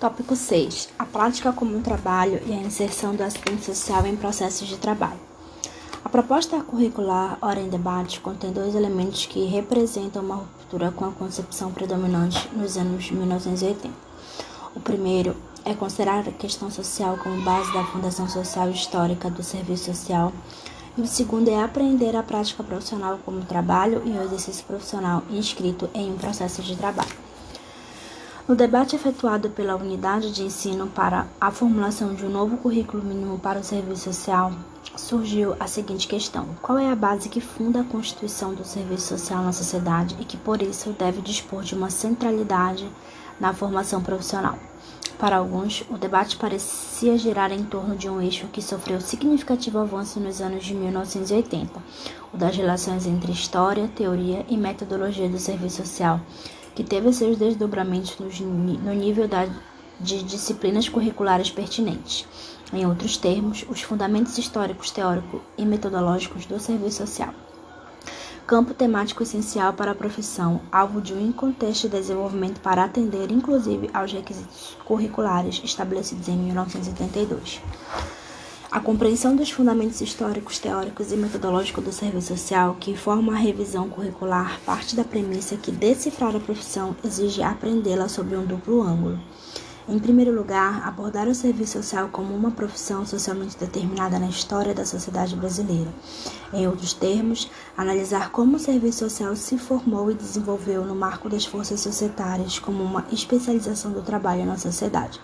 Tópico 6. A prática como um trabalho e a inserção do assistente social em processos de trabalho. A proposta curricular Hora em Debate contém dois elementos que representam uma ruptura com a concepção predominante nos anos 1980. O primeiro é considerar a questão social como base da fundação social histórica do serviço social, e o segundo é aprender a prática profissional como trabalho e o exercício profissional inscrito em um processo de trabalho. No debate efetuado pela Unidade de Ensino para a formulação de um novo currículo mínimo para o serviço social, surgiu a seguinte questão: qual é a base que funda a constituição do serviço social na sociedade e que, por isso, deve dispor de uma centralidade na formação profissional? Para alguns, o debate parecia girar em torno de um eixo que sofreu significativo avanço nos anos de 1980, o das relações entre história, teoria e metodologia do serviço social que teve seus desdobramentos no nível da, de disciplinas curriculares pertinentes. Em outros termos, os fundamentos históricos, teóricos e metodológicos do serviço social. Campo temático essencial para a profissão, alvo de um contexto de desenvolvimento para atender, inclusive, aos requisitos curriculares estabelecidos em 1982. A compreensão dos fundamentos históricos, teóricos e metodológicos do serviço social, que forma a revisão curricular, parte da premissa que decifrar a profissão exige aprendê-la sob um duplo ângulo. Em primeiro lugar, abordar o serviço social como uma profissão socialmente determinada na história da sociedade brasileira. Em outros termos, analisar como o serviço social se formou e desenvolveu no marco das forças societárias como uma especialização do trabalho na sociedade.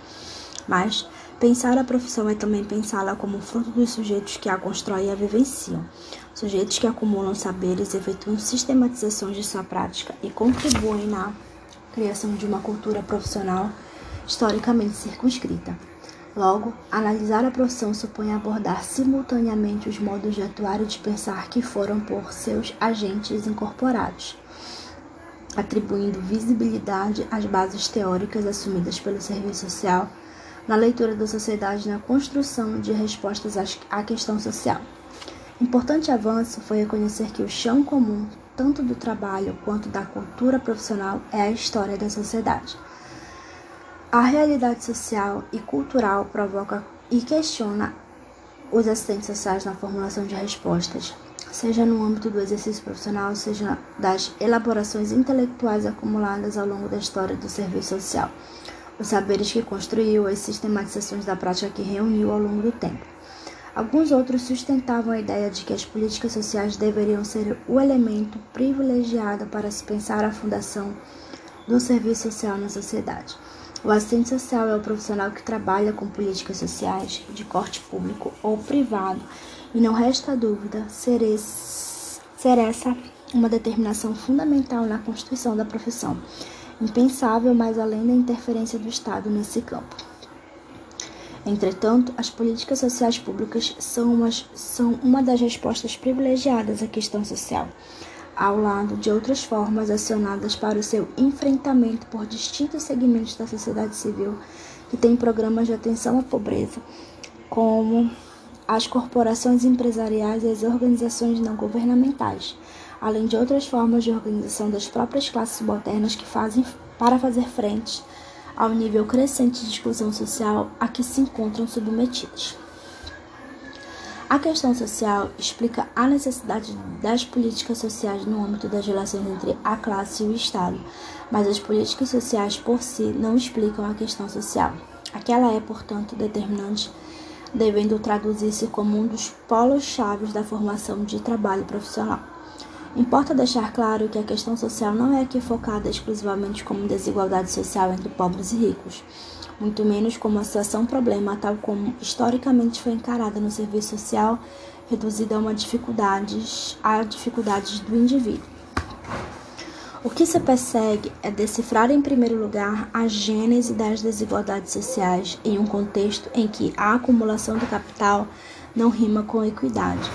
Mas, Pensar a profissão é também pensá-la como fruto dos sujeitos que a constroem e a vivenciam, sujeitos que acumulam saberes, efetuam sistematizações de sua prática e contribuem na criação de uma cultura profissional historicamente circunscrita. Logo, analisar a profissão supõe abordar simultaneamente os modos de atuar e de pensar que foram por seus agentes incorporados, atribuindo visibilidade às bases teóricas assumidas pelo serviço social na leitura da sociedade na construção de respostas à questão social. Importante avanço foi reconhecer que o chão comum, tanto do trabalho quanto da cultura profissional, é a história da sociedade. A realidade social e cultural provoca e questiona os assistentes sociais na formulação de respostas, seja no âmbito do exercício profissional, seja das elaborações intelectuais acumuladas ao longo da história do serviço social os saberes que construiu, as sistematizações da prática que reuniu ao longo do tempo. Alguns outros sustentavam a ideia de que as políticas sociais deveriam ser o elemento privilegiado para se pensar a fundação do serviço social na sociedade. O assistente social é o profissional que trabalha com políticas sociais de corte público ou privado, e não resta dúvida ser, esse, ser essa uma determinação fundamental na constituição da profissão impensável mais além da interferência do Estado nesse campo. Entretanto, as políticas sociais públicas são, umas, são uma das respostas privilegiadas à questão social, ao lado de outras formas acionadas para o seu enfrentamento por distintos segmentos da sociedade civil que têm programas de atenção à pobreza, como as corporações empresariais e as organizações não governamentais, além de outras formas de organização das próprias classes subalternas que fazem para fazer frente ao nível crescente de exclusão social a que se encontram submetidas. A questão social explica a necessidade das políticas sociais no âmbito das relações entre a classe e o Estado, mas as políticas sociais por si não explicam a questão social. Aquela é, portanto, determinante, devendo traduzir-se como um dos polos chaves da formação de trabalho profissional. Importa deixar claro que a questão social não é aqui focada exclusivamente como desigualdade social entre pobres e ricos, muito menos como uma situação problema tal como historicamente foi encarada no serviço social, reduzida a uma dificuldades, a dificuldades do indivíduo. O que se persegue é decifrar, em primeiro lugar, a gênese das desigualdades sociais em um contexto em que a acumulação do capital não rima com equidade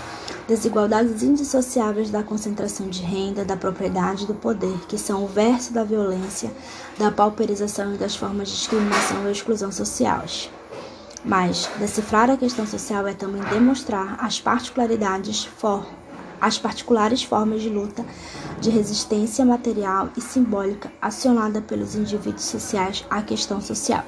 desigualdades indissociáveis da concentração de renda, da propriedade e do poder, que são o verso da violência, da pauperização e das formas de discriminação e exclusão sociais. Mas decifrar a questão social é também demonstrar as particularidades for as particulares formas de luta de resistência material e simbólica acionada pelos indivíduos sociais à questão social.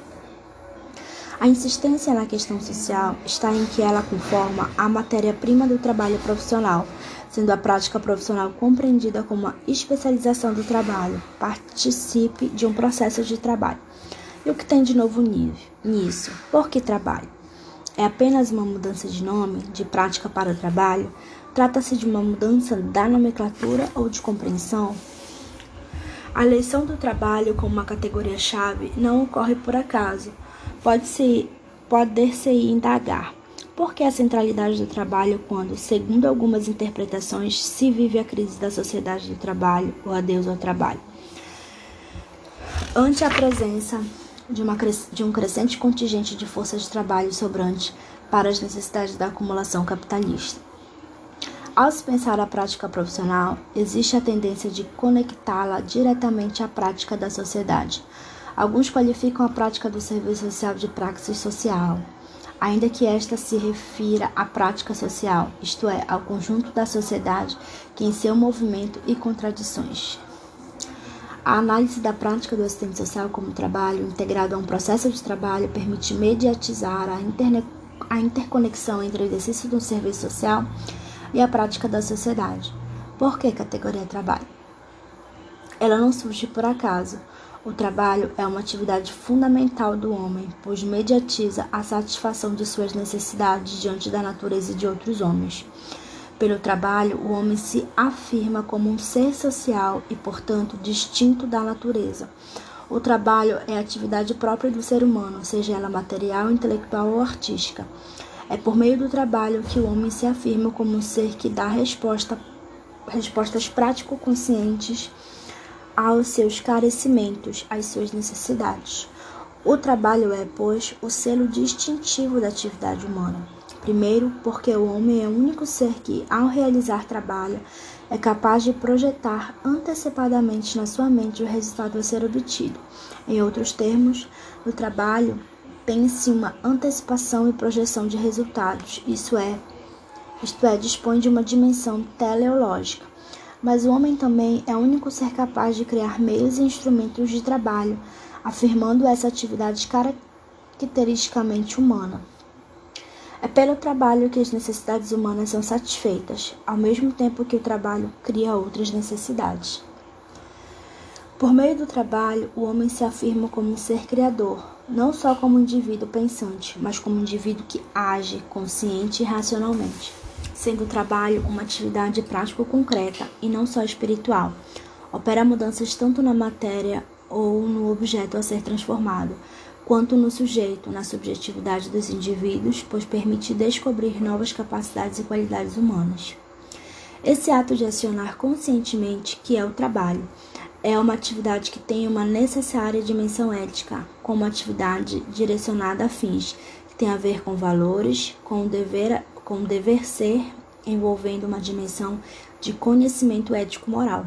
A insistência na questão social está em que ela conforma a matéria-prima do trabalho profissional, sendo a prática profissional compreendida como uma especialização do trabalho, participe de um processo de trabalho. E o que tem de novo nisso? Por que trabalho? É apenas uma mudança de nome, de prática para o trabalho? Trata-se de uma mudança da nomenclatura ou de compreensão? A eleição do trabalho como uma categoria-chave não ocorre por acaso. Pode-se poder-se indagar. Por que a centralidade do trabalho quando, segundo algumas interpretações, se vive a crise da sociedade do trabalho, o adeus ao trabalho? Ante a presença de, uma, de um crescente contingente de força de trabalho sobrante para as necessidades da acumulação capitalista. Ao se pensar a prática profissional, existe a tendência de conectá-la diretamente à prática da sociedade. Alguns qualificam a prática do serviço social de praxis social, ainda que esta se refira à prática social, isto é, ao conjunto da sociedade que em seu movimento e contradições. A análise da prática do assistente social como trabalho integrado a um processo de trabalho permite mediatizar a, interne a interconexão entre o exercício do serviço social e a prática da sociedade. Por que categoria trabalho? Ela não surge por acaso. O trabalho é uma atividade fundamental do homem, pois mediatiza a satisfação de suas necessidades diante da natureza e de outros homens. Pelo trabalho, o homem se afirma como um ser social e, portanto, distinto da natureza. O trabalho é a atividade própria do ser humano, seja ela material, intelectual ou artística. É por meio do trabalho que o homem se afirma como um ser que dá resposta, respostas prático-conscientes aos seus carecimentos, às suas necessidades. O trabalho é, pois, o selo distintivo da atividade humana. Primeiro, porque o homem é o único ser que, ao realizar trabalho, é capaz de projetar antecipadamente na sua mente o resultado a ser obtido. Em outros termos, o trabalho tem-se uma antecipação e projeção de resultados, isso é, isto é, dispõe de uma dimensão teleológica. Mas o homem também é o único ser capaz de criar meios e instrumentos de trabalho, afirmando essa atividade caracteristicamente humana. É pelo trabalho que as necessidades humanas são satisfeitas, ao mesmo tempo que o trabalho cria outras necessidades. Por meio do trabalho, o homem se afirma como um ser criador, não só como um indivíduo pensante, mas como um indivíduo que age consciente e racionalmente, sendo o trabalho uma atividade prático-concreta e não só espiritual. Opera mudanças tanto na matéria ou no objeto a ser transformado, quanto no sujeito, na subjetividade dos indivíduos, pois permite descobrir novas capacidades e qualidades humanas. Esse ato de acionar conscientemente, que é o trabalho, é uma atividade que tem uma necessária dimensão ética, como atividade direcionada a fins que tem a ver com valores, com o dever, com o dever ser, envolvendo uma dimensão de conhecimento ético-moral.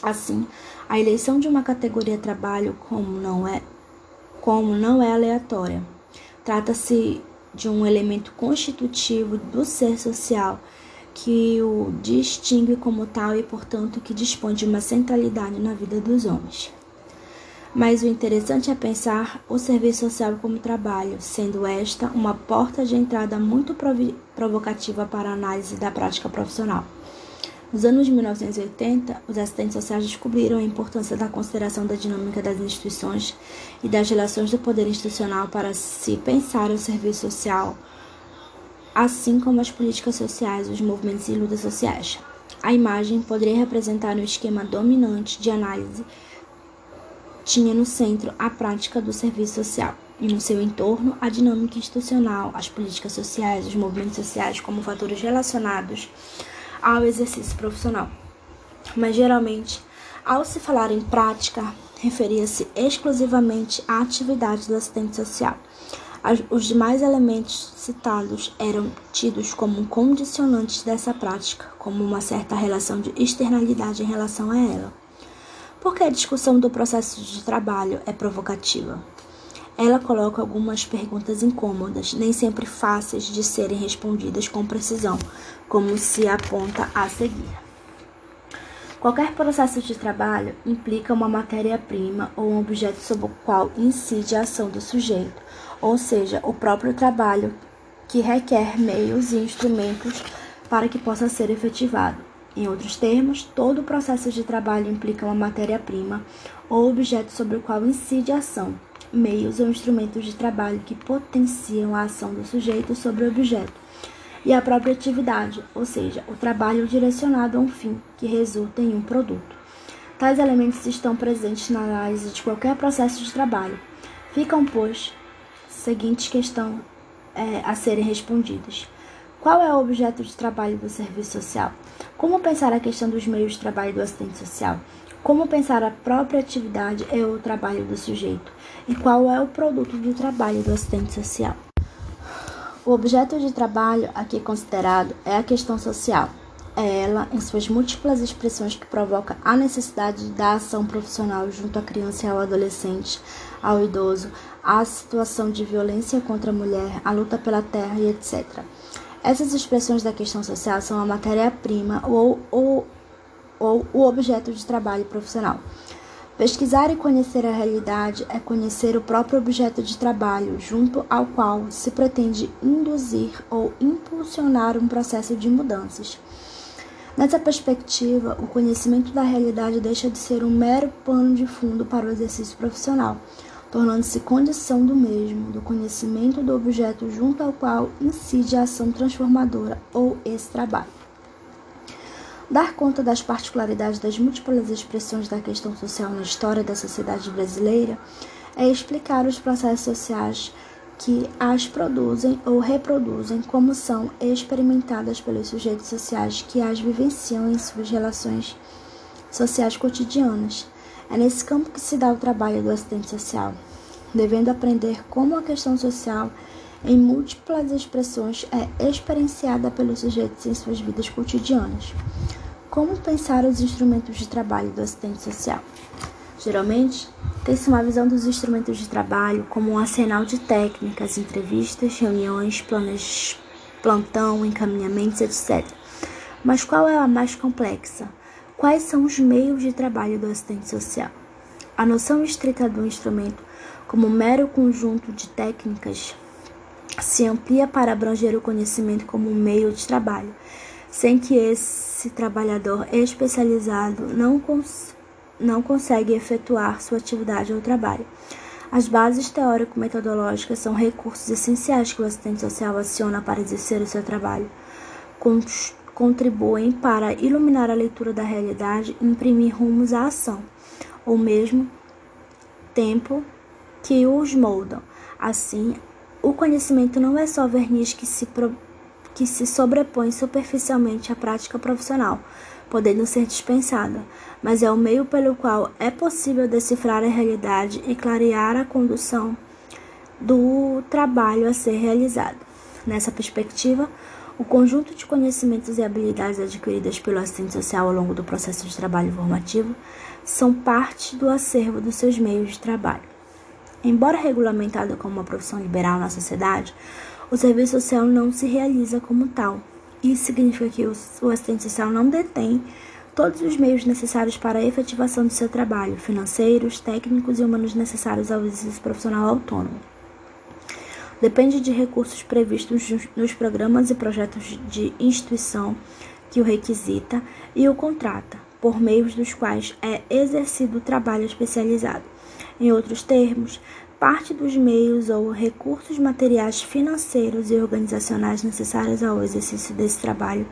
Assim, a eleição de uma categoria trabalho como não é como não é aleatória. Trata-se de um elemento constitutivo do ser social que o distingue como tal e, portanto, que dispõe de uma centralidade na vida dos homens. Mas o interessante é pensar o serviço social como trabalho, sendo esta uma porta de entrada muito provocativa para a análise da prática profissional. Nos anos de 1980, os assistentes sociais descobriram a importância da consideração da dinâmica das instituições e das relações do poder institucional para se pensar o serviço social assim como as políticas sociais, os movimentos e lutas sociais. A imagem poderia representar um esquema dominante de análise tinha no centro a prática do serviço social e no seu entorno a dinâmica institucional, as políticas sociais, os movimentos sociais como fatores relacionados ao exercício profissional. Mas geralmente, ao se falar em prática, referia-se exclusivamente à atividade do assistente social. Os demais elementos citados eram tidos como condicionantes dessa prática, como uma certa relação de externalidade em relação a ela. Por que a discussão do processo de trabalho é provocativa? Ela coloca algumas perguntas incômodas, nem sempre fáceis de serem respondidas com precisão, como se aponta a seguir. Qualquer processo de trabalho implica uma matéria-prima ou um objeto sobre o qual incide a ação do sujeito, ou seja, o próprio trabalho que requer meios e instrumentos para que possa ser efetivado. Em outros termos, todo processo de trabalho implica uma matéria-prima ou objeto sobre o qual incide a ação, meios ou instrumentos de trabalho que potenciam a ação do sujeito sobre o objeto, e a própria atividade, ou seja, o trabalho direcionado a um fim que resulta em um produto. Tais elementos estão presentes na análise de qualquer processo de trabalho. Ficam, pois, seguintes questões é, a serem respondidas. Qual é o objeto de trabalho do serviço social? Como pensar a questão dos meios de trabalho do assistente social? Como pensar a própria atividade e o trabalho do sujeito? E qual é o produto do trabalho do assistente social? O objeto de trabalho aqui considerado é a questão social. É ela, em suas múltiplas expressões, que provoca a necessidade da ação profissional junto à criança e ao adolescente, ao idoso, a situação de violência contra a mulher, a luta pela terra e etc. Essas expressões da questão social são a matéria-prima ou, ou, ou o objeto de trabalho profissional. Pesquisar e conhecer a realidade é conhecer o próprio objeto de trabalho, junto ao qual se pretende induzir ou impulsionar um processo de mudanças. Nessa perspectiva, o conhecimento da realidade deixa de ser um mero pano de fundo para o exercício profissional tornando-se condição do mesmo, do conhecimento do objeto junto ao qual incide a ação transformadora ou esse trabalho. Dar conta das particularidades das múltiplas expressões da questão social na história da sociedade brasileira é explicar os processos sociais que as produzem ou reproduzem, como são experimentadas pelos sujeitos sociais que as vivenciam em suas relações sociais cotidianas é nesse campo que se dá o trabalho do assistente social, devendo aprender como a questão social, em múltiplas expressões, é experienciada pelos sujeitos em suas vidas cotidianas. Como pensar os instrumentos de trabalho do assistente social? Geralmente, tem-se uma visão dos instrumentos de trabalho como um arsenal de técnicas, entrevistas, reuniões, planos, plantão, encaminhamentos, etc. Mas qual é a mais complexa? Quais são os meios de trabalho do assistente social? A noção estrita do instrumento, como mero conjunto de técnicas, se amplia para abranger o conhecimento como meio de trabalho, sem que esse trabalhador especializado não, cons não consegue efetuar sua atividade ou trabalho. As bases teórico-metodológicas são recursos essenciais que o assistente social aciona para exercer o seu trabalho contribuem para iluminar a leitura da realidade e imprimir rumos à ação, ao mesmo tempo que os moldam. Assim, o conhecimento não é só verniz que se, pro... que se sobrepõe superficialmente à prática profissional, podendo ser dispensada, mas é o meio pelo qual é possível decifrar a realidade e clarear a condução do trabalho a ser realizado. Nessa perspectiva, o conjunto de conhecimentos e habilidades adquiridas pelo assistente social ao longo do processo de trabalho formativo são parte do acervo dos seus meios de trabalho. Embora regulamentado como uma profissão liberal na sociedade, o serviço social não se realiza como tal. Isso significa que o assistente social não detém todos os meios necessários para a efetivação do seu trabalho, financeiros, técnicos e humanos necessários ao exercício profissional autônomo depende de recursos previstos nos programas e projetos de instituição que o requisita e o contrata, por meios dos quais é exercido o trabalho especializado. Em outros termos, parte dos meios ou recursos materiais financeiros e organizacionais necessários ao exercício desse trabalho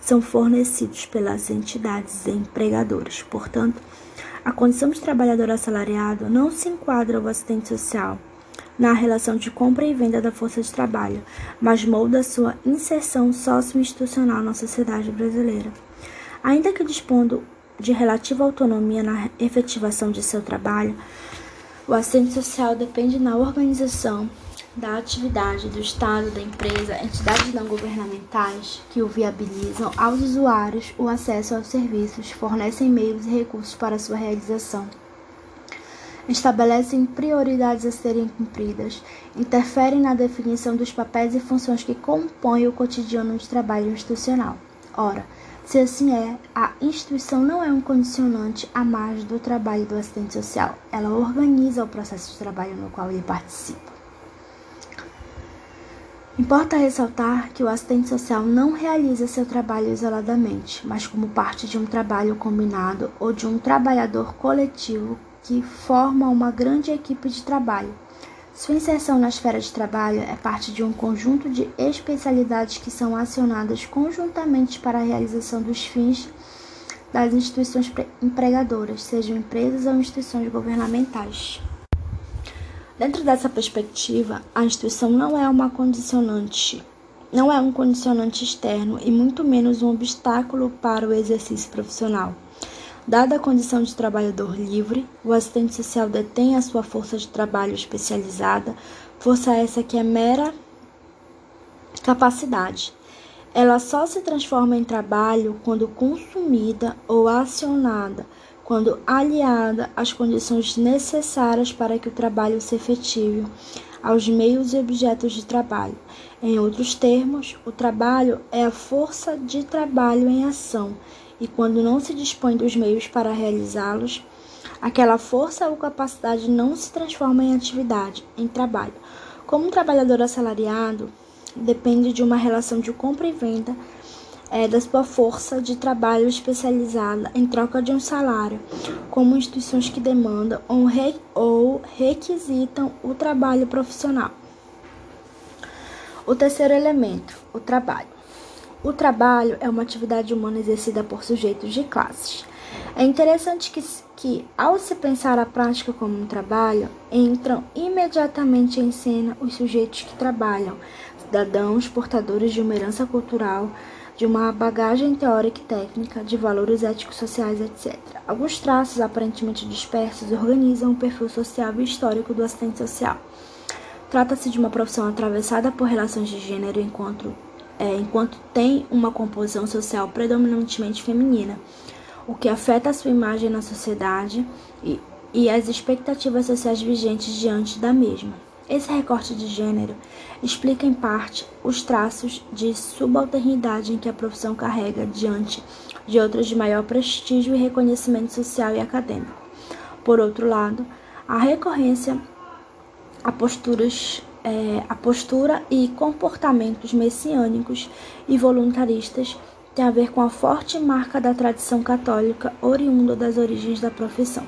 são fornecidos pelas entidades empregadoras. Portanto, a condição de trabalhador assalariado não se enquadra ao assistente social na relação de compra e venda da força de trabalho, mas molda sua inserção socio-institucional na sociedade brasileira. Ainda que dispondo de relativa autonomia na efetivação de seu trabalho, o assistente social depende na organização da atividade do Estado, da empresa, entidades não governamentais que o viabilizam aos usuários o acesso aos serviços, fornecem meios e recursos para sua realização estabelecem prioridades a serem cumpridas, interferem na definição dos papéis e funções que compõem o cotidiano de trabalho institucional. Ora, Se assim é, a instituição não é um condicionante à margem do trabalho do assistente social. Ela organiza o processo de trabalho no qual ele participa. Importa ressaltar que o assistente social não realiza seu trabalho isoladamente, mas como parte de um trabalho combinado ou de um trabalhador coletivo que forma uma grande equipe de trabalho. Sua inserção na esfera de trabalho é parte de um conjunto de especialidades que são acionadas conjuntamente para a realização dos fins das instituições empregadoras, sejam empresas ou instituições governamentais. Dentro dessa perspectiva, a instituição não é uma condicionante, não é um condicionante externo e muito menos um obstáculo para o exercício profissional. Dada a condição de trabalhador livre, o assistente social detém a sua força de trabalho especializada, força essa que é mera capacidade. Ela só se transforma em trabalho quando consumida ou acionada quando aliada às condições necessárias para que o trabalho se efetive, aos meios e objetos de trabalho. Em outros termos, o trabalho é a força de trabalho em ação, e quando não se dispõe dos meios para realizá-los, aquela força ou capacidade não se transforma em atividade, em trabalho. Como um trabalhador assalariado, depende de uma relação de compra e venda é, da sua força de trabalho especializada em troca de um salário, como instituições que demandam ou, re, ou requisitam o trabalho profissional. O terceiro elemento, o trabalho. O trabalho é uma atividade humana exercida por sujeitos de classes. É interessante que, que, ao se pensar a prática como um trabalho, entram imediatamente em cena os sujeitos que trabalham, cidadãos portadores de uma herança cultural, de uma bagagem teórica e técnica, de valores éticos sociais, etc. Alguns traços aparentemente dispersos organizam o perfil social e histórico do assistente social. Trata-se de uma profissão atravessada por relações de gênero enquanto, é, enquanto tem uma composição social predominantemente feminina, o que afeta a sua imagem na sociedade e, e as expectativas sociais vigentes diante da mesma. Esse recorte de gênero explica em parte os traços de subalternidade em que a profissão carrega diante de outras de maior prestígio e reconhecimento social e acadêmico. Por outro lado, a recorrência a posturas é, a postura e comportamentos messiânicos e voluntaristas tem a ver com a forte marca da tradição católica oriunda das origens da profissão.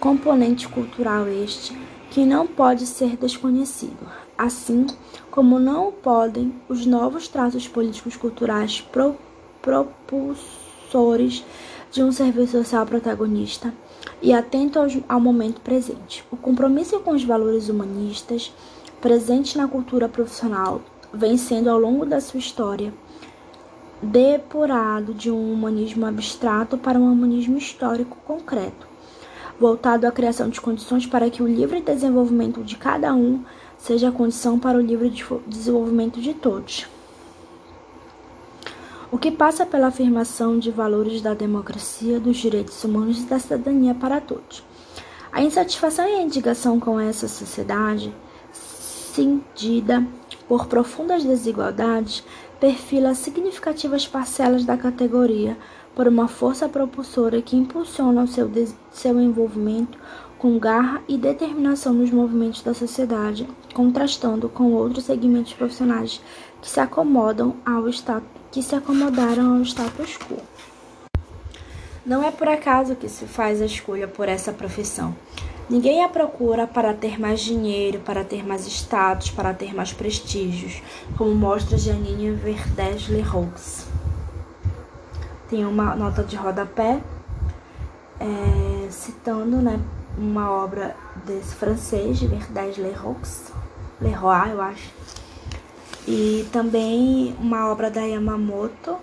Componente cultural este que não pode ser desconhecido, assim como não podem os novos traços políticos culturais pro, propulsores de um serviço social protagonista e atento ao, ao momento presente. O compromisso com os valores humanistas presentes na cultura profissional vem sendo ao longo da sua história depurado de um humanismo abstrato para um humanismo histórico concreto voltado à criação de condições para que o livre desenvolvimento de cada um seja a condição para o livre desenvolvimento de todos. O que passa pela afirmação de valores da democracia, dos direitos humanos e da cidadania para todos. A insatisfação e a indignação com essa sociedade, cindida por profundas desigualdades, perfila significativas parcelas da categoria por uma força propulsora que impulsiona o seu, seu envolvimento com garra e determinação nos movimentos da sociedade, contrastando com outros segmentos profissionais que se acomodam ao que se acomodaram ao status quo. Não é por acaso que se faz a escolha por essa profissão. Ninguém a procura para ter mais dinheiro, para ter mais status, para ter mais prestígios, como mostra Janine Verdez Leroux tem uma nota de rodapé é, citando né, uma obra desse francês, de Verdade Leroux, Leroy, eu acho, e também uma obra da Yamamoto,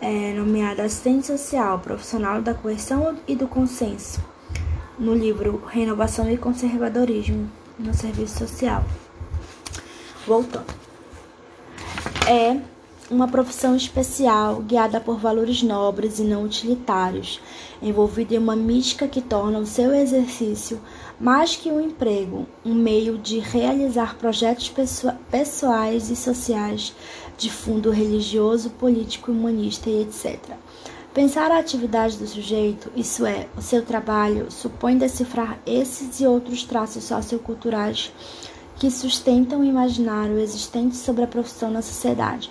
é, nomeada Assistente Social, Profissional da Coerção e do Consenso, no livro Renovação e Conservadorismo no Serviço Social. Voltando. É uma profissão especial, guiada por valores nobres e não utilitários, envolvida em uma mística que torna o seu exercício mais que um emprego, um meio de realizar projetos pessoais e sociais de fundo religioso, político, humanista e etc. Pensar a atividade do sujeito, isso é, o seu trabalho, supõe decifrar esses e outros traços socioculturais que sustentam o imaginário existente sobre a profissão na sociedade.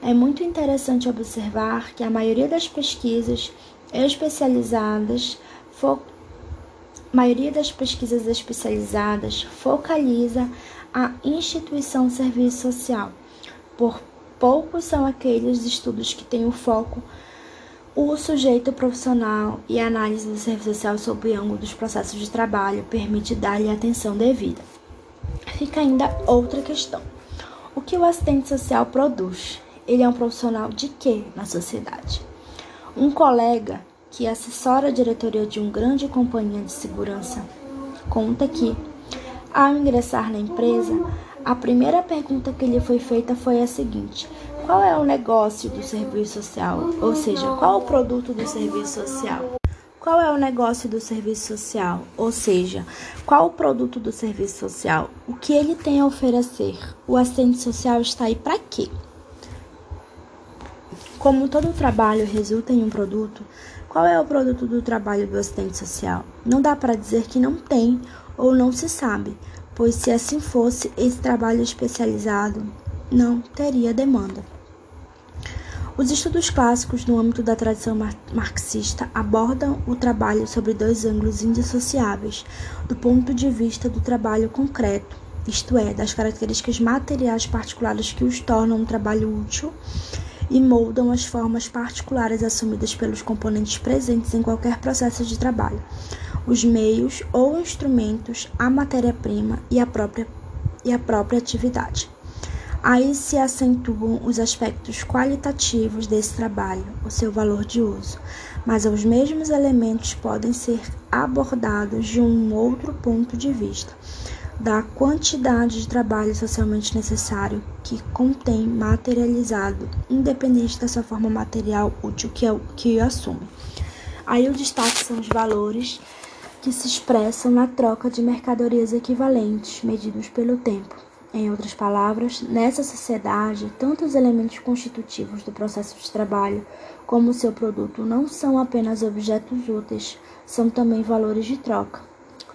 É muito interessante observar que a maioria das pesquisas especializadas fo maioria das pesquisas especializadas focaliza a instituição serviço social. Por poucos são aqueles estudos que têm o foco o sujeito profissional e a análise do serviço social sob o ângulo dos processos de trabalho permite dar-lhe atenção devida. Fica ainda outra questão. O que o assistente social produz? Ele é um profissional de quê na sociedade? Um colega que assessora a diretoria de uma grande companhia de segurança conta que, ao ingressar na empresa, a primeira pergunta que lhe foi feita foi a seguinte: qual é o negócio do serviço social? Ou seja, qual o produto do serviço social? Qual é o negócio do serviço social? Ou seja, qual o produto do serviço social? O que ele tem a oferecer? O assistente social está aí para quê? Como todo trabalho resulta em um produto, qual é o produto do trabalho do assistente social? Não dá para dizer que não tem ou não se sabe, pois se assim fosse, esse trabalho especializado não teria demanda. Os estudos clássicos no âmbito da tradição marxista abordam o trabalho sobre dois ângulos indissociáveis, do ponto de vista do trabalho concreto, isto é, das características materiais particulares que os tornam um trabalho útil e moldam as formas particulares assumidas pelos componentes presentes em qualquer processo de trabalho, os meios ou instrumentos, a matéria-prima e a própria, e a própria atividade. Aí se acentuam os aspectos qualitativos desse trabalho, o seu valor de uso, mas os mesmos elementos podem ser abordados de um outro ponto de vista, da quantidade de trabalho socialmente necessário que contém materializado, independente da sua forma material útil que, é, que assume. Aí o destaque são os valores que se expressam na troca de mercadorias equivalentes, medidos pelo tempo em outras palavras, nessa sociedade, tanto os elementos constitutivos do processo de trabalho como seu produto não são apenas objetos úteis, são também valores de troca.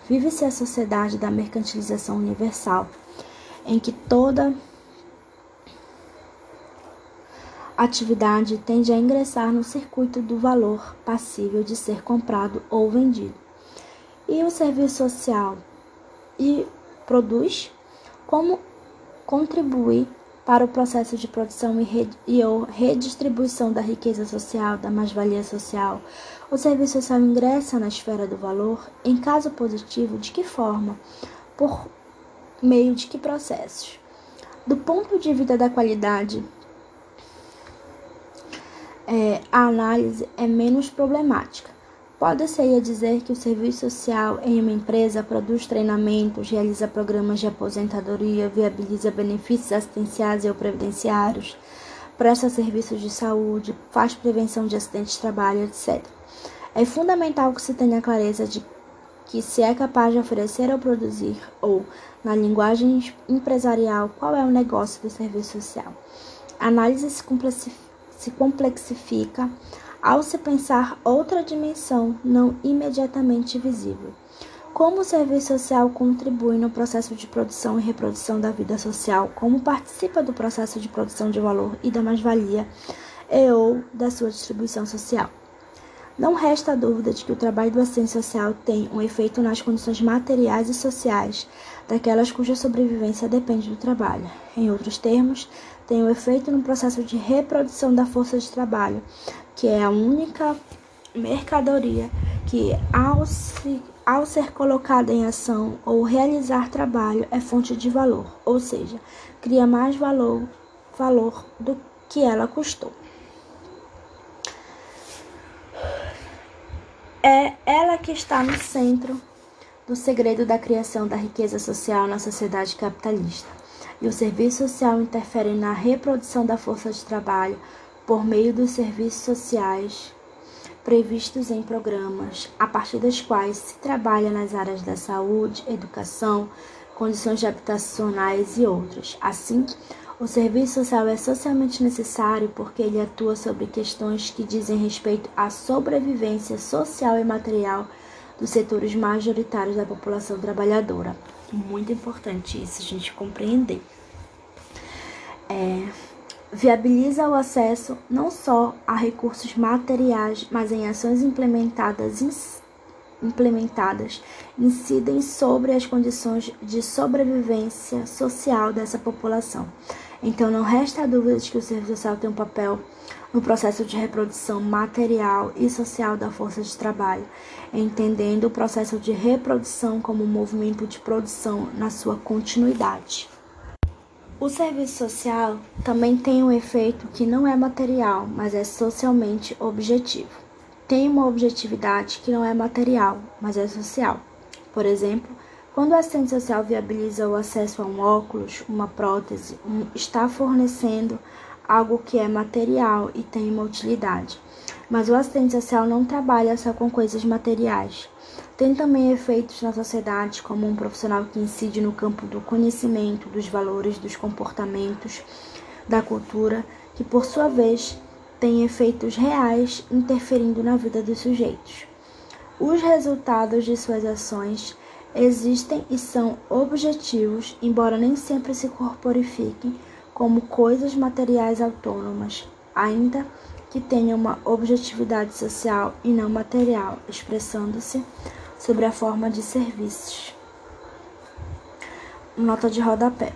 Vive-se a sociedade da mercantilização universal, em que toda atividade tende a ingressar no circuito do valor passível de ser comprado ou vendido. E o serviço social e produz como contribuir para o processo de produção e, redistribuição da riqueza social, da mais-valia social. O serviço social ingressa na esfera do valor, em caso positivo, de que forma? Por meio de que processos? Do ponto de vista da qualidade, é, a análise é menos problemática. Pode-se dizer que o serviço social em uma empresa produz treinamentos, realiza programas de aposentadoria, viabiliza benefícios assistenciais ou previdenciários, presta serviços de saúde, faz prevenção de acidentes de trabalho, etc. É fundamental que se tenha clareza de que se é capaz de oferecer ou produzir, ou, na linguagem empresarial, qual é o negócio do serviço social. A análise se complexifica ao se pensar outra dimensão não imediatamente visível. Como o serviço social contribui no processo de produção e reprodução da vida social, como participa do processo de produção de valor e da mais-valia e ou da sua distribuição social. Não resta dúvida de que o trabalho do assistente social tem um efeito nas condições materiais e sociais daquelas cuja sobrevivência depende do trabalho. Em outros termos, tem um efeito no processo de reprodução da força de trabalho, que é a única mercadoria que, ao, se, ao ser colocada em ação ou realizar trabalho, é fonte de valor, ou seja, cria mais valor, valor do que ela custou. É ela que está no centro do segredo da criação da riqueza social na sociedade capitalista. E o serviço social interfere na reprodução da força de trabalho por meio dos serviços sociais previstos em programas, a partir das quais se trabalha nas áreas da saúde, educação, condições habitacionais e outras. Assim, o serviço social é socialmente necessário porque ele atua sobre questões que dizem respeito à sobrevivência social e material dos setores majoritários da população trabalhadora. Muito importante isso a gente compreender. É, viabiliza o acesso não só a recursos materiais, mas em ações implementadas, implementadas incidem sobre as condições de sobrevivência social dessa população. Então, não resta dúvida de que o serviço social tem um papel no processo de reprodução material e social da força de trabalho, entendendo o processo de reprodução como um movimento de produção na sua continuidade. O serviço social também tem um efeito que não é material, mas é socialmente objetivo. Tem uma objetividade que não é material, mas é social. Por exemplo, quando o assistente social viabiliza o acesso a um óculos, uma prótese, um, está fornecendo algo que é material e tem uma utilidade. Mas o assistente social não trabalha só com coisas materiais. Tem também efeitos na sociedade, como um profissional que incide no campo do conhecimento, dos valores, dos comportamentos, da cultura, que por sua vez tem efeitos reais interferindo na vida dos sujeitos. Os resultados de suas ações existem e são objetivos, embora nem sempre se corporifiquem como coisas materiais autônomas, ainda que tenham uma objetividade social e não material, expressando-se sobre a forma de serviços. Nota de rodapé.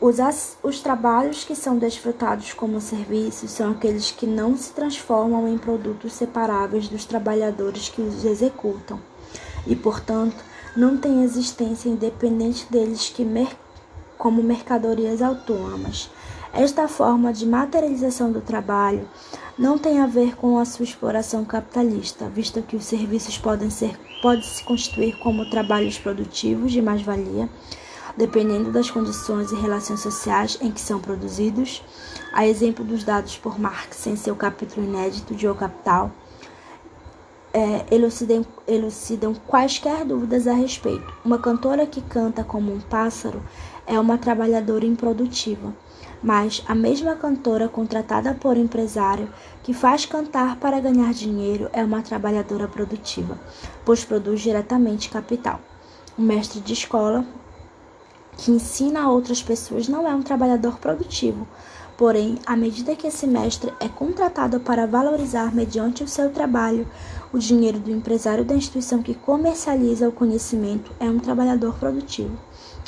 Os, os trabalhos que são desfrutados como serviços são aqueles que não se transformam em produtos separáveis dos trabalhadores que os executam e, portanto, não têm existência independente deles que mer como mercadorias autônomas. Esta forma de materialização do trabalho não tem a ver com a sua exploração capitalista, visto que os serviços podem ser pode se constituir como trabalhos produtivos de mais-valia, dependendo das condições e relações sociais em que são produzidos, a exemplo dos dados por Marx em seu capítulo inédito de O Capital, é, elucidam, elucidam quaisquer dúvidas a respeito. Uma cantora que canta como um pássaro é uma trabalhadora improdutiva, mas a mesma cantora contratada por empresário que faz cantar para ganhar dinheiro é uma trabalhadora produtiva, pois produz diretamente capital. Um mestre de escola que ensina a outras pessoas não é um trabalhador produtivo. Porém, à medida que esse mestre é contratado para valorizar, mediante o seu trabalho, o dinheiro do empresário da instituição que comercializa o conhecimento, é um trabalhador produtivo.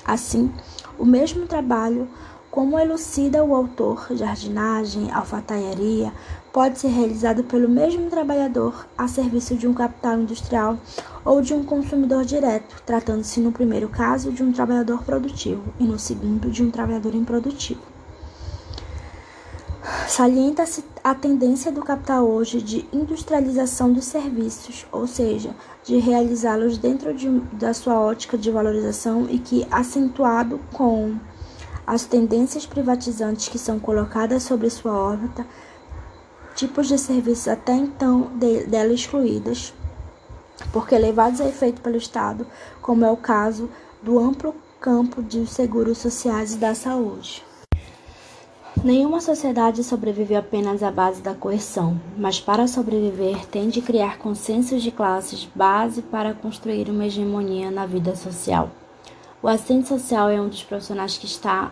Assim, o mesmo trabalho, como elucida o autor, jardinagem, alfaiataria, pode ser realizado pelo mesmo trabalhador a serviço de um capital industrial ou de um consumidor direto, tratando-se no primeiro caso de um trabalhador produtivo e no segundo de um trabalhador improdutivo. Salienta-se a tendência do capital hoje de industrialização dos serviços, ou seja, de realizá-los dentro de, da sua ótica de valorização e que, acentuado com as tendências privatizantes que são colocadas sobre sua órbita, tipos de serviços até então de, dela excluídas, porque levados a efeito pelo Estado, como é o caso do amplo campo de seguros sociais e da saúde. Nenhuma sociedade sobrevive apenas à base da coerção, mas para sobreviver tem de criar consensos de classes base para construir uma hegemonia na vida social. O assistente social é um dos profissionais que está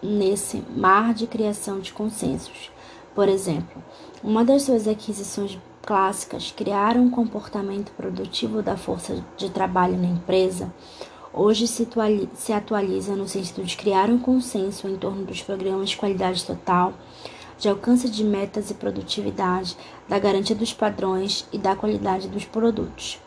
nesse mar de criação de consensos. Por exemplo, uma das suas aquisições clássicas, criar um comportamento produtivo da força de trabalho na empresa, hoje se atualiza no sentido de criar um consenso em torno dos programas de qualidade total, de alcance de metas e produtividade, da garantia dos padrões e da qualidade dos produtos.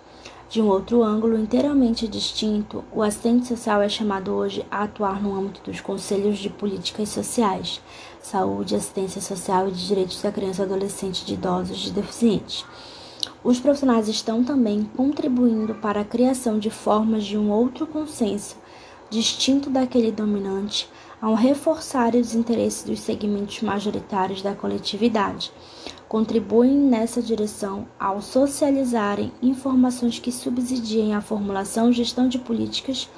De um outro ângulo inteiramente distinto, o assistente social é chamado hoje a atuar no âmbito dos conselhos de políticas sociais, saúde, assistência social e de direitos da criança, adolescente, de idosos, de deficientes. Os profissionais estão também contribuindo para a criação de formas de um outro consenso, distinto daquele dominante, ao reforçar os interesses dos segmentos majoritários da coletividade, contribuem nessa direção ao socializarem informações que subsidiem a formulação gestão de políticas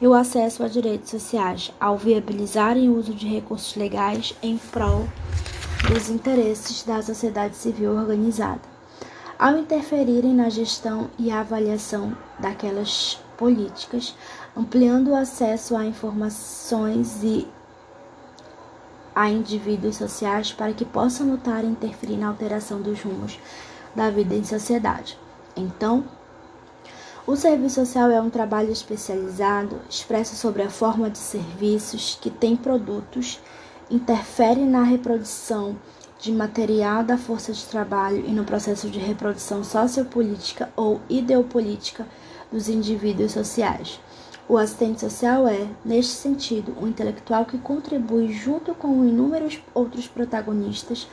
e o acesso a direitos sociais, ao viabilizarem o uso de recursos legais em prol dos interesses da sociedade civil organizada, ao interferirem na gestão e avaliação daquelas políticas, ampliando o acesso a informações e a indivíduos sociais para que possam notar e interferir na alteração dos rumos da vida em sociedade. Então, o serviço social é um trabalho especializado, expresso sobre a forma de serviços que tem produtos, interfere na reprodução de material da força de trabalho e no processo de reprodução sociopolítica ou ideopolítica dos indivíduos sociais. O assistente social é, neste sentido, um intelectual que contribui, junto com inúmeros outros protagonistas,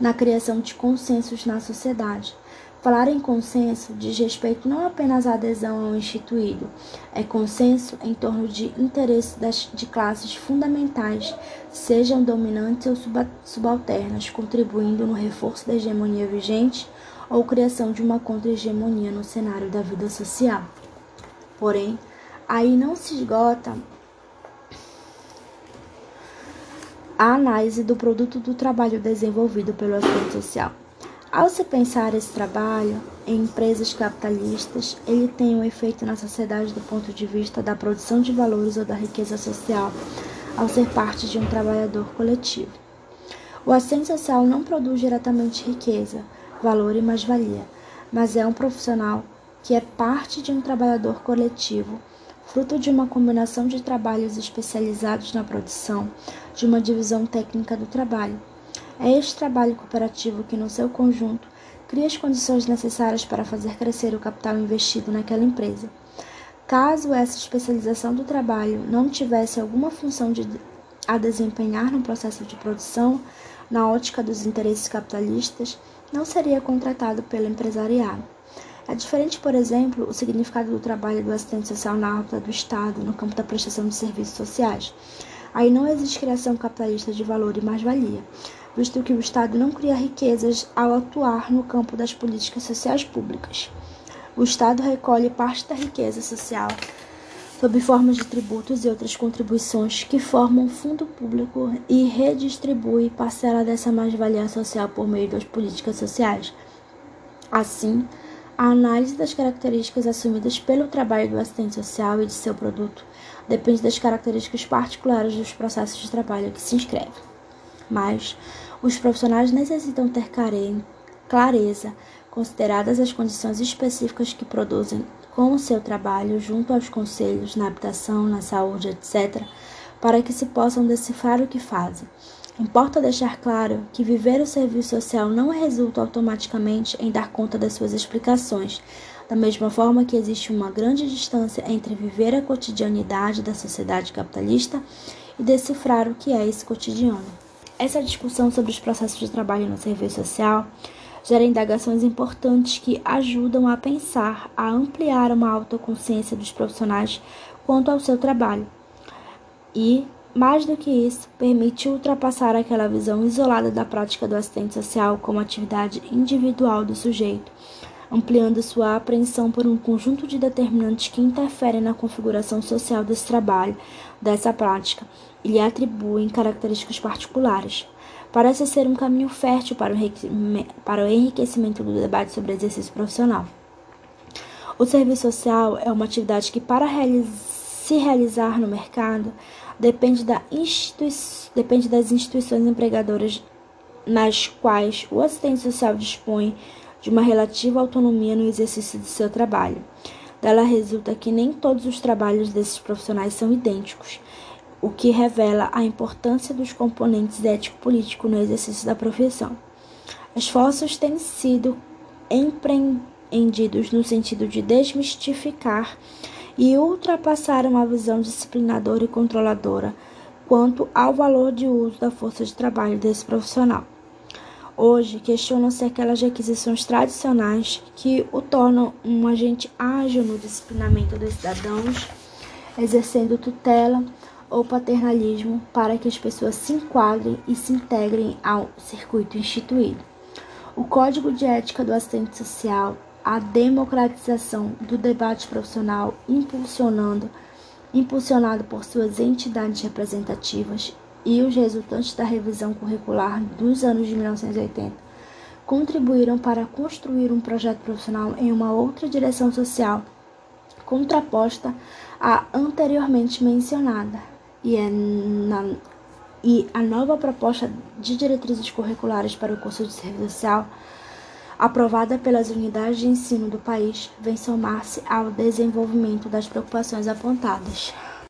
na criação de consensos na sociedade. Falar em consenso diz respeito não apenas à adesão ao instituído, é consenso em torno de interesses das, de classes fundamentais, sejam dominantes ou subalternas, contribuindo no reforço da hegemonia vigente ou criação de uma contra-hegemonia no cenário da vida social. Porém, aí não se esgota a análise do produto do trabalho desenvolvido pelo assistente social. Ao se pensar esse trabalho em empresas capitalistas, ele tem um efeito na sociedade do ponto de vista da produção de valores ou da riqueza social, ao ser parte de um trabalhador coletivo. O assistente social não produz diretamente riqueza, valor e mais-valia, mas é um profissional que é parte de um trabalhador coletivo fruto de uma combinação de trabalhos especializados na produção, de uma divisão técnica do trabalho. É este trabalho cooperativo que, no seu conjunto, cria as condições necessárias para fazer crescer o capital investido naquela empresa. Caso essa especialização do trabalho não tivesse alguma função de, a desempenhar no processo de produção, na ótica dos interesses capitalistas, não seria contratado pelo empresariado. É diferente, por exemplo, o significado do trabalho do assistente social na órbita do Estado, no campo da prestação de serviços sociais. Aí não existe criação capitalista de valor e mais-valia, visto que o Estado não cria riquezas ao atuar no campo das políticas sociais públicas. O Estado recolhe parte da riqueza social sob formas de tributos e outras contribuições que formam fundo público e redistribui parcela dessa mais-valia social por meio das políticas sociais. Assim, a análise das características assumidas pelo trabalho do assistente social e de seu produto depende das características particulares dos processos de trabalho que se inscreve. Mas os profissionais necessitam ter clareza, consideradas as condições específicas que produzem com o seu trabalho junto aos conselhos na habitação, na saúde, etc., para que se possam decifrar o que fazem Importa deixar claro que viver o serviço social não resulta automaticamente em dar conta das suas explicações, da mesma forma que existe uma grande distância entre viver a cotidianidade da sociedade capitalista e decifrar o que é esse cotidiano. Essa discussão sobre os processos de trabalho no serviço social gera indagações importantes que ajudam a pensar, a ampliar uma autoconsciência dos profissionais quanto ao seu trabalho e mais do que isso, permite ultrapassar aquela visão isolada da prática do assistente social como atividade individual do sujeito, ampliando sua apreensão por um conjunto de determinantes que interferem na configuração social desse trabalho, dessa prática, e lhe atribuem características particulares. Parece ser um caminho fértil para o enriquecimento do debate sobre exercício profissional. O serviço social é uma atividade que, para se realizar no mercado, depende, da depende das instituições empregadoras nas quais o assistente social dispõe de uma relativa autonomia no exercício de seu trabalho. Dela resulta que nem todos os trabalhos desses profissionais são idênticos, o que revela a importância dos componentes ético-político no exercício da profissão. Esforços têm sido empreendidos no sentido de desmistificar e ultrapassaram a visão disciplinadora e controladora quanto ao valor de uso da força de trabalho desse profissional. Hoje, questionam-se aquelas requisições tradicionais que o tornam um agente ágil no disciplinamento dos cidadãos, exercendo tutela ou paternalismo para que as pessoas se enquadrem e se integrem ao circuito instituído. O Código de Ética do Assistente Social, a democratização do debate profissional, impulsionando, impulsionado por suas entidades representativas e os resultantes da revisão curricular dos anos de 1980, contribuíram para construir um projeto profissional em uma outra direção social, contraposta à anteriormente mencionada, e é na e a nova proposta de diretrizes curriculares para o curso de serviço social, aprovada pelas unidades de ensino do país, vem somar-se ao desenvolvimento das preocupações apontadas.